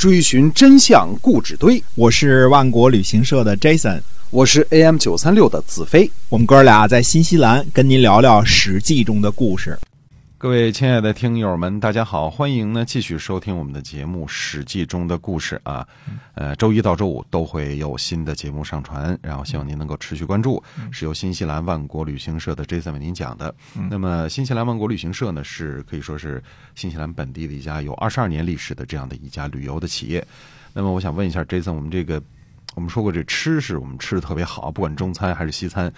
追寻真相故纸堆。我是万国旅行社的 Jason，我是 AM 九三六的子飞。我们哥俩在新西兰跟您聊聊《史记》中的故事。各位亲爱的听友们，大家好，欢迎呢继续收听我们的节目《史记》中的故事啊。呃，周一到周五都会有新的节目上传，然后希望您能够持续关注。是由新西兰万国旅行社的 Jason 为您讲的。那么，新西兰万国旅行社呢，是可以说是新西兰本地的一家有二十二年历史的这样的一家旅游的企业。那么，我想问一下 Jason，我们这个我们说过，这吃是我们吃的特别好，不管中餐还是西餐，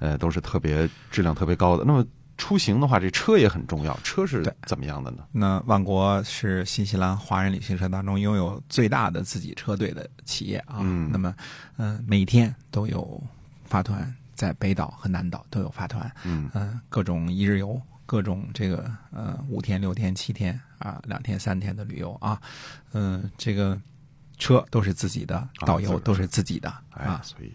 呃，都是特别质量特别高的。那么出行的话，这车也很重要。车是怎么样的呢？那万国是新西兰华人旅行社当中拥有最大的自己车队的企业啊。嗯那么，嗯、每天都有发团，在北岛和南岛都有发团。嗯嗯、各种一日游，各种这个呃五天、六天、七天啊，两天、三天的旅游啊。嗯、这个车都是自己的，导游都是自己的哎啊，。所以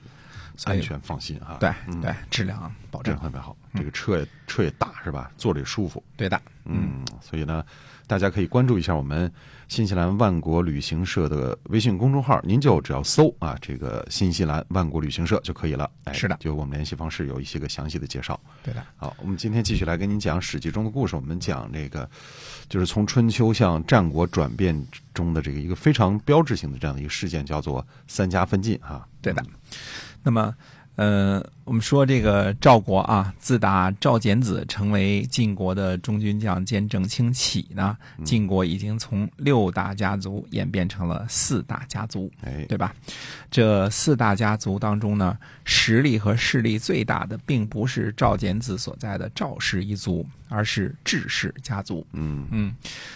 安全放心哈。对嗯对，质量保证特别好。这个车也车也大是吧？坐着也舒服。对的。嗯，所以呢，大家可以关注一下我们新西兰万国旅行社的微信公众号，您就只要搜啊这个新西兰万国旅行社就可以了。哎，是的就我们联系方式有一些个详细的介绍。对的。好，我们今天继续来跟您讲《史记》中的故事。我们讲这个，就是从春秋向战国转变中的这个一个非常标志性的这样的一个事件，叫做三家分晋哈。对的。那么，呃，我们说这个赵国啊，自打赵简子成为晋国的中军将兼正卿起呢，晋国已经从六大家族演变成了四大家族，哎，对吧？这四大家族当中呢，实力和势力最大的，并不是赵简子所在的赵氏一族，而是智氏家族。嗯嗯，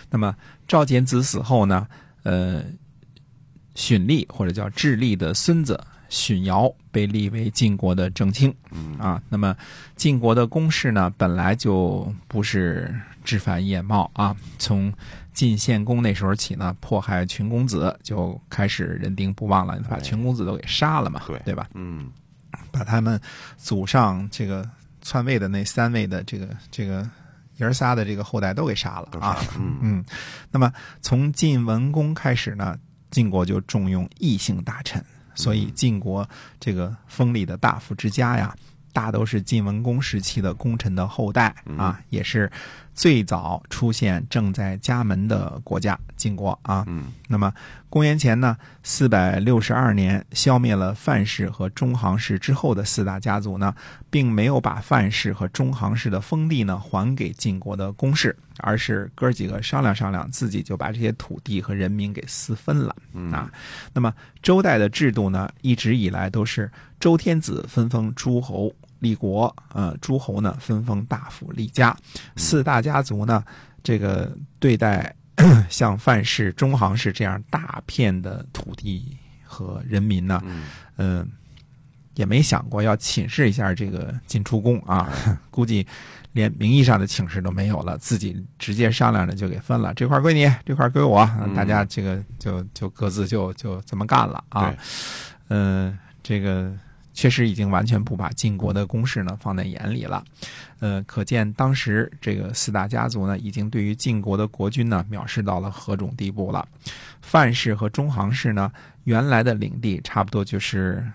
那么赵简子死后呢，呃，荀立或者叫智利的孙子荀瑶被立为晋国的正卿。嗯啊，那么晋国的公室呢，本来就不是枝繁叶茂啊。从晋献公那时候起呢，迫害群公子就开始人丁不旺了，把群公子都给杀了嘛，对对吧？嗯把他们祖上这个篡位的那三位的这个这个爷儿仨的这个后代都给杀了啊 嗯，那么从晋文公开始呢，晋国就重用异姓大臣，所以晋国这个封里的大夫之家呀，大都是晋文公时期的功臣的后代啊，也是最早出现正在家门的国家晋国啊。嗯那么公元前呢四百六十二年，消灭了范氏和中行氏之后的四大家族呢，并没有把范氏和中行氏的封地呢还给晋国的公室，而是哥几个商量商量，自己就把这些土地和人民给私分了啊。那么周代的制度呢，一直以来都是周天子分封诸侯立国，呃，诸侯呢分封大夫立家，四大家族呢，这个对待像范氏、中行氏这样大片的土地和人民呢，嗯。嗯、也没想过要请示一下这个晋出公啊，估计连名义上的请示都没有了，自己直接商量着就给分了，这块归你，这块归我，大家这个就就各自就就这么干了啊。对。嗯、这个确实已经完全不把晋国的攻势呢放在眼里了。呃，可见当时这个四大家族呢，已经对于晋国的国君呢藐视到了何种地步了。范氏和中行氏呢，原来的领地差不多就是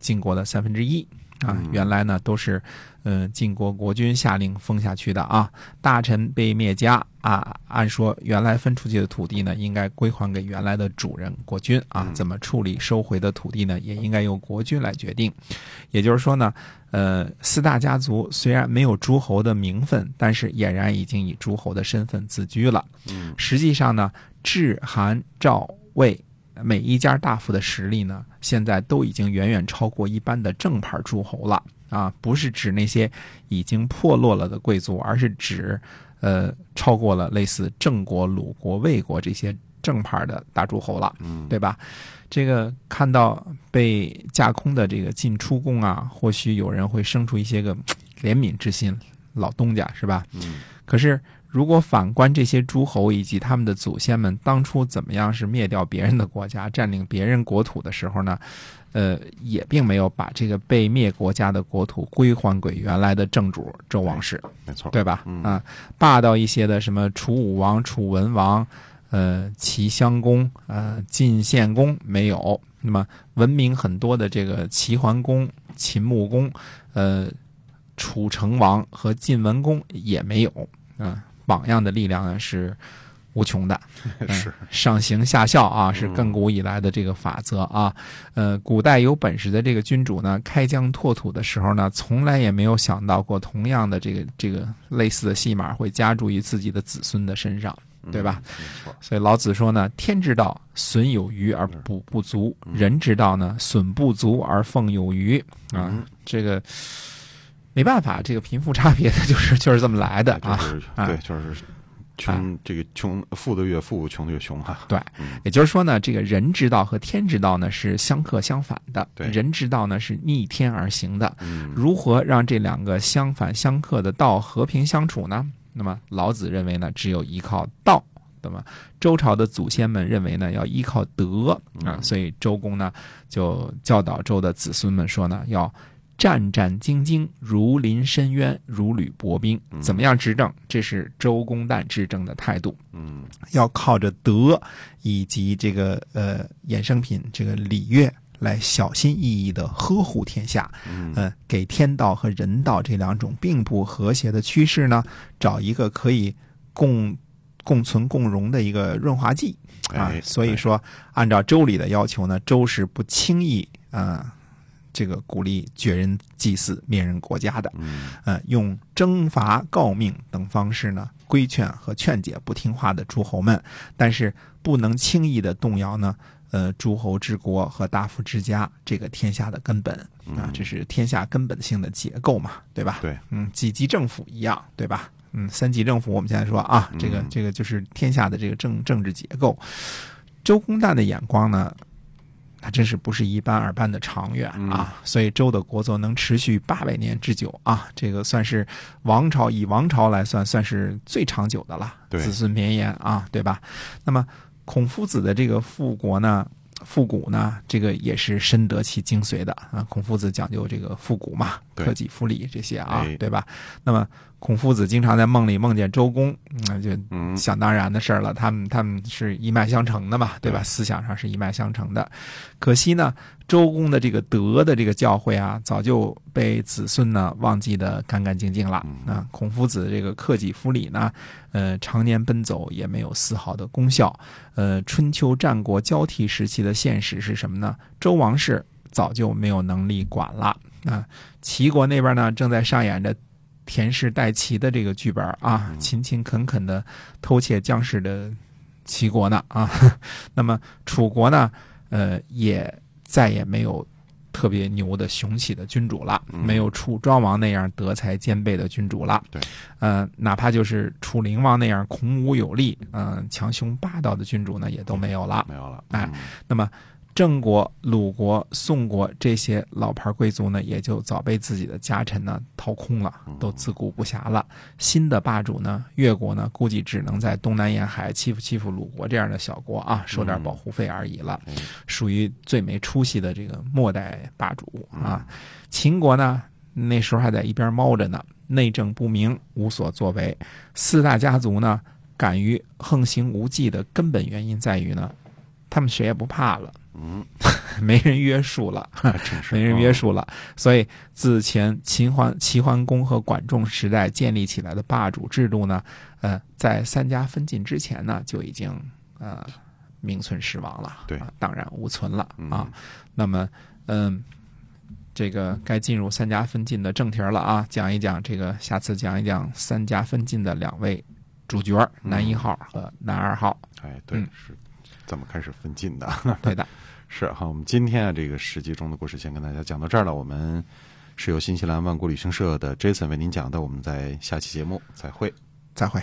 晋国的三分之一啊，原来呢都是呃晋国国君下令封下去的啊，大臣被灭家啊，按说原来分出去的土地呢，应该归还给原来的主人国君啊，怎么处理收回的土地呢，也应该由国君来决定。也就是说呢，呃，四大家族虽然没有诸侯的名分，但是俨然已经以诸侯的身份自居了。嗯实际上呢，智、韩、赵、魏每一家大夫的实力呢，现在都已经远远超过一般的正牌诸侯了啊！不是指那些已经破落了的贵族，而是指呃超过了类似郑国、鲁国、魏国这些正牌的大诸侯了，嗯对吧？这个看到被架空的这个晋出公啊，或许有人会生出一些个怜悯之心，老东家是吧？嗯可是，如果反观这些诸侯以及他们的祖先们当初怎么样是灭掉别人的国家、占领别人国土的时候呢？呃，也并没有把这个被灭国家的国土归还给原来的正主周王室，没错，对吧？嗯啊，霸道一些的什么楚武王、楚文王，呃齐襄公、呃晋献公没有。那么文明很多的这个齐桓公、秦穆公、呃楚成王和晋文公也没有。啊、榜样的力量呢是无穷的。嗯是上行下效啊，是亘古以来的这个法则啊。呃，古代有本事的这个君主呢，开疆拓土的时候呢，从来也没有想到过同样的这个这个类似的戏码会加注于自己的子孙的身上，对吧？所以老子说呢：“天之道，损有余而补不足；人之道呢，损不足而奉有余。”啊嗯，这个没办法，这个贫富差别的就是 就是这么来的啊。就是啊对，就是穷，这个穷富的越富，穷的越穷哈。对嗯也就是说呢，这个人之道和天之道呢是相克相反的。对人之道呢是逆天而行的。嗯如何让这两个相反相克的道和平相处呢？那么老子认为呢，只有依靠道。那么周朝的祖先们认为呢，要依靠德啊，所以周公呢就教导周的子孙们说呢，要战战兢兢，如临深渊，如履薄冰。怎么样执政？这是周公旦执政的态度。嗯要靠着德以及这个呃衍生品这个礼乐来小心翼翼的呵护天下，嗯呃，给天道和人道这两种并不和谐的趋势呢，找一个可以共共存共荣的一个润滑剂啊哎。所以说，按照周礼的要求呢，周是不轻易啊。这个鼓励绝人祭祀、灭人国家的，嗯呃，用征伐、告命等方式呢，规劝和劝解不听话的诸侯们，但是不能轻易的动摇呢，呃，诸侯之国和大夫之家这个天下的根本啊，这是天下根本性的结构嘛，对吧？对，嗯，几级政府一样，对吧？嗯，三级政府我们现在说啊，这个嗯这个就是天下的这个政政治结构。周公旦的眼光呢，那真是不是一般二般的长远嗯啊！所以周的国祚能持续八百年之久啊，这个算是王朝以王朝来算，算是最长久的了，对子孙绵延啊，对吧？那么孔夫子的这个复国呢？复古呢，这个也是深得其精髓的啊。孔夫子讲究这个复古嘛，对克己复礼这些啊哎，对吧？那么孔夫子经常在梦里梦见周公，那就嗯想当然的事儿了。他们他们是一脉相承的嘛，对吧？思想上是一脉相承的。可惜呢，周公的这个德的这个教诲啊，早就被子孙呢忘记的干干净净了。嗯啊，孔夫子这个克己复礼呢，呃，常年奔走也没有丝毫的功效。呃，春秋战国交替时期的现实是什么呢？周王室早就没有能力管了啊。齐国那边呢，正在上演着田氏代齐的这个剧本啊，勤勤恳恳的偷窃将士的齐国呢啊。那么楚国呢，呃，也再也没有特别牛的雄起的君主了，嗯没有楚庄王那样德才兼备的君主了。对，呃，哪怕就是楚灵王那样孔武有力、嗯、强雄霸道的君主呢，也都没有了。没有了，哎嗯那么，郑国、鲁国、宋国这些老牌贵族呢，也就早被自己的家臣呢掏空了，都自顾不暇了。新的霸主呢，越国呢，估计只能在东南沿海欺负欺负鲁国这样的小国啊，收点保护费而已了，哎属于最没出息的这个末代霸主啊。秦国呢，那时候还在一边猫着呢，内政不明，无所作为。四大家族呢，敢于横行无忌的根本原因在于呢，他们谁也不怕了。嗯，没人约束了，没人约啊束了，所以自前秦桓齐桓公和管仲时代建立起来的霸主制度呢，呃，在三家分晋之前呢，就已经呃名存实亡了，对啊荡然无存了嗯啊。那么，嗯。这个该进入三家分晋的正题了啊，讲一讲这个，下次讲一讲三家分晋的两位主角儿，男一号和男二号。哎，对，嗯是怎么开始分进的？对的，是哈，我们今天啊，这个史记中的故事先跟大家讲到这儿了。我们是由新西兰万国旅行社的 Jason 为您讲的，我们在下期节目再会。再会。